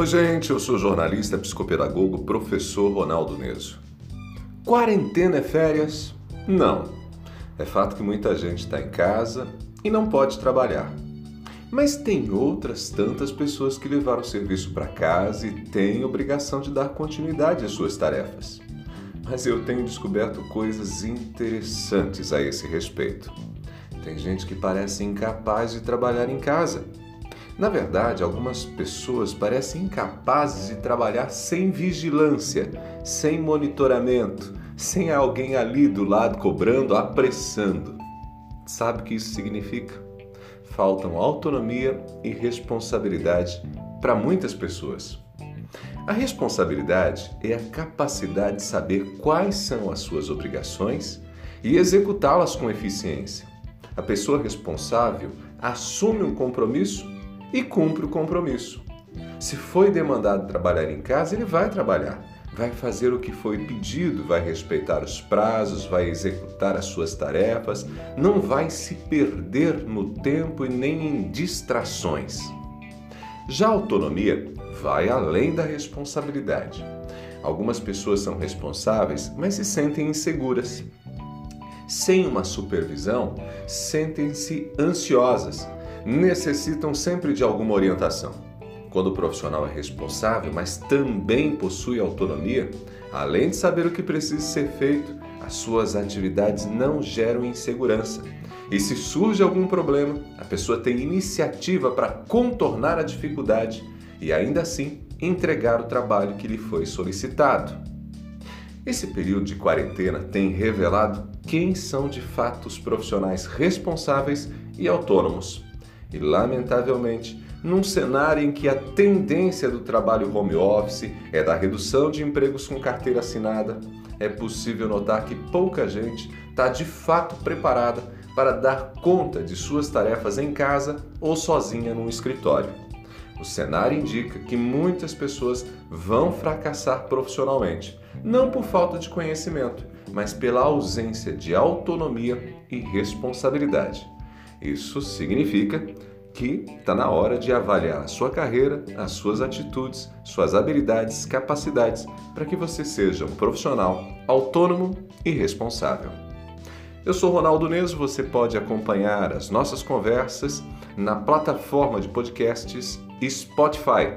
Oi, gente, eu sou jornalista, psicopedagogo, professor Ronaldo Neso. Quarentena é férias? Não. É fato que muita gente está em casa e não pode trabalhar. Mas tem outras tantas pessoas que levaram o serviço para casa e têm obrigação de dar continuidade às suas tarefas. Mas eu tenho descoberto coisas interessantes a esse respeito. Tem gente que parece incapaz de trabalhar em casa na verdade, algumas pessoas parecem incapazes de trabalhar sem vigilância, sem monitoramento, sem alguém ali do lado cobrando, apressando. Sabe o que isso significa? Faltam autonomia e responsabilidade para muitas pessoas. A responsabilidade é a capacidade de saber quais são as suas obrigações e executá-las com eficiência. A pessoa responsável assume um compromisso e cumpre o compromisso. Se foi demandado trabalhar em casa, ele vai trabalhar, vai fazer o que foi pedido, vai respeitar os prazos, vai executar as suas tarefas, não vai se perder no tempo e nem em distrações. Já a autonomia vai além da responsabilidade. Algumas pessoas são responsáveis, mas se sentem inseguras. Sem uma supervisão, sentem-se ansiosas necessitam sempre de alguma orientação. Quando o profissional é responsável, mas também possui autonomia, além de saber o que precisa ser feito, as suas atividades não geram insegurança. E se surge algum problema, a pessoa tem iniciativa para contornar a dificuldade e ainda assim entregar o trabalho que lhe foi solicitado. Esse período de quarentena tem revelado quem são de fato os profissionais responsáveis e autônomos. E, lamentavelmente, num cenário em que a tendência do trabalho home office é da redução de empregos com carteira assinada, é possível notar que pouca gente está de fato preparada para dar conta de suas tarefas em casa ou sozinha num escritório. O cenário indica que muitas pessoas vão fracassar profissionalmente, não por falta de conhecimento, mas pela ausência de autonomia e responsabilidade. Isso significa que está na hora de avaliar a sua carreira, as suas atitudes, suas habilidades, capacidades, para que você seja um profissional autônomo e responsável. Eu sou Ronaldo Neso, você pode acompanhar as nossas conversas na plataforma de podcasts Spotify.